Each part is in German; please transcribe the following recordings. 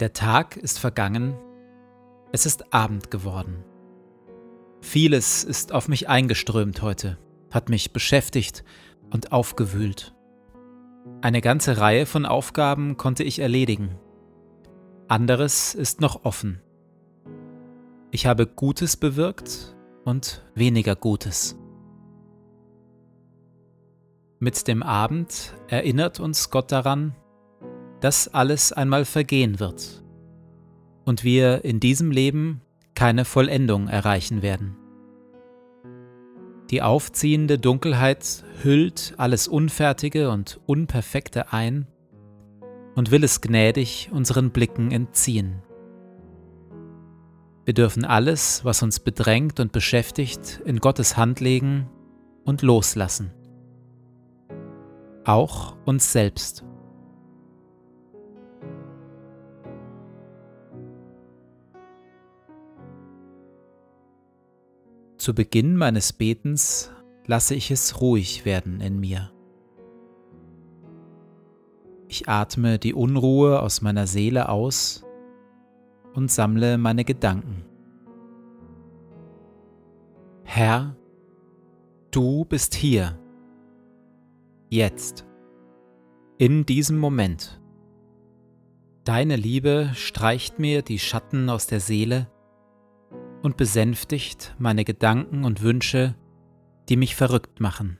Der Tag ist vergangen, es ist Abend geworden. Vieles ist auf mich eingeströmt heute, hat mich beschäftigt und aufgewühlt. Eine ganze Reihe von Aufgaben konnte ich erledigen. Anderes ist noch offen. Ich habe Gutes bewirkt und weniger Gutes. Mit dem Abend erinnert uns Gott daran, dass alles einmal vergehen wird und wir in diesem Leben keine Vollendung erreichen werden. Die aufziehende Dunkelheit hüllt alles Unfertige und Unperfekte ein und will es gnädig unseren Blicken entziehen. Wir dürfen alles, was uns bedrängt und beschäftigt, in Gottes Hand legen und loslassen. Auch uns selbst. Zu Beginn meines Betens lasse ich es ruhig werden in mir. Ich atme die Unruhe aus meiner Seele aus und sammle meine Gedanken. Herr, du bist hier, jetzt, in diesem Moment. Deine Liebe streicht mir die Schatten aus der Seele und besänftigt meine Gedanken und Wünsche, die mich verrückt machen.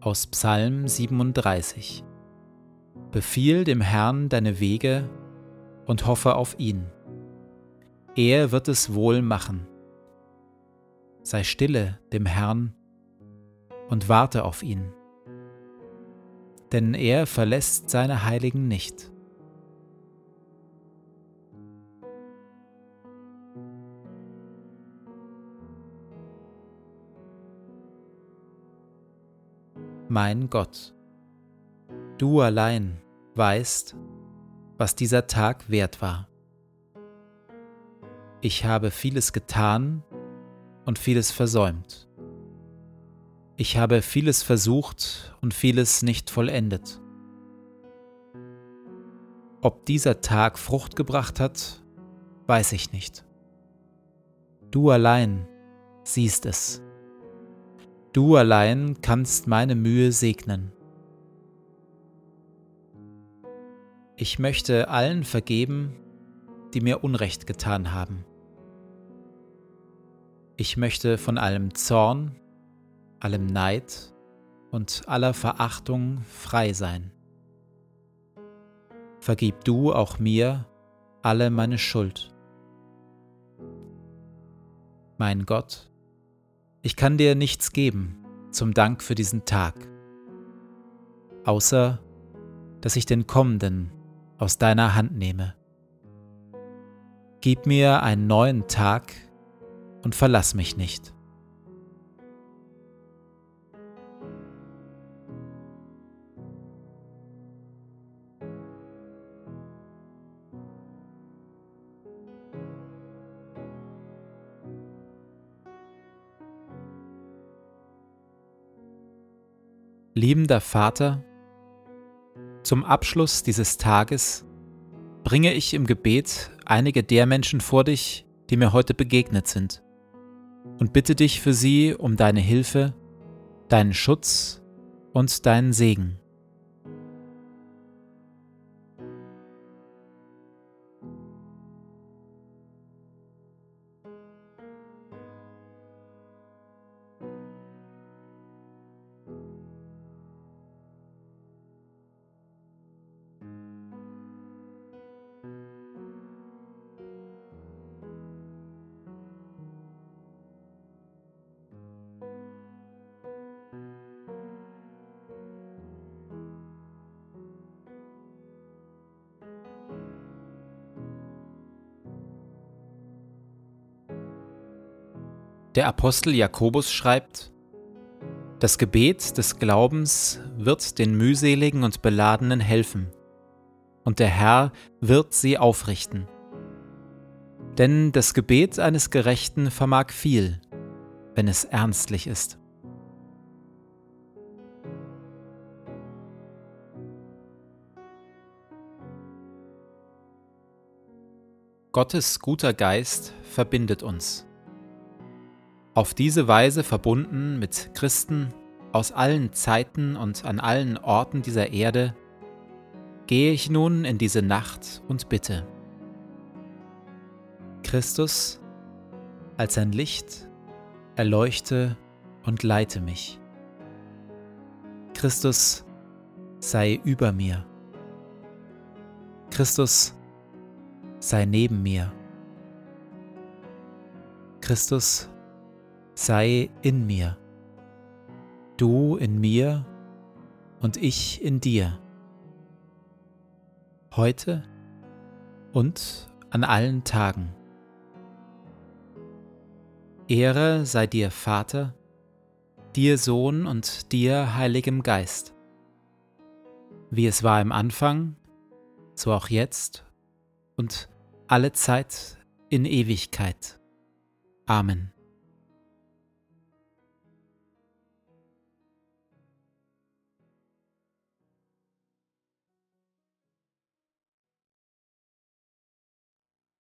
Aus Psalm 37 Befiehl dem Herrn deine Wege und hoffe auf ihn. Er wird es wohl machen. Sei stille dem Herrn und warte auf ihn. Denn er verlässt seine Heiligen nicht. Mein Gott Du allein weißt, was dieser Tag wert war. Ich habe vieles getan und vieles versäumt. Ich habe vieles versucht und vieles nicht vollendet. Ob dieser Tag Frucht gebracht hat, weiß ich nicht. Du allein siehst es. Du allein kannst meine Mühe segnen. Ich möchte allen vergeben, die mir Unrecht getan haben. Ich möchte von allem Zorn, allem Neid und aller Verachtung frei sein. Vergib du auch mir alle meine Schuld. Mein Gott, ich kann dir nichts geben zum Dank für diesen Tag, außer dass ich den kommenden aus deiner Hand nehme. Gib mir einen neuen Tag und verlass mich nicht. Liebender Vater, zum Abschluss dieses Tages bringe ich im Gebet einige der Menschen vor dich, die mir heute begegnet sind, und bitte dich für sie um deine Hilfe, deinen Schutz und deinen Segen. Der Apostel Jakobus schreibt, Das Gebet des Glaubens wird den mühseligen und beladenen helfen, und der Herr wird sie aufrichten. Denn das Gebet eines Gerechten vermag viel, wenn es ernstlich ist. Gottes guter Geist verbindet uns. Auf diese Weise verbunden mit Christen aus allen Zeiten und an allen Orten dieser Erde, gehe ich nun in diese Nacht und bitte. Christus, als ein Licht, erleuchte und leite mich. Christus, sei über mir. Christus, sei neben mir. Christus, sei in mir, du in mir und ich in dir, heute und an allen Tagen. Ehre sei dir Vater, dir Sohn und dir Heiligem Geist, wie es war im Anfang, so auch jetzt und alle Zeit in Ewigkeit. Amen.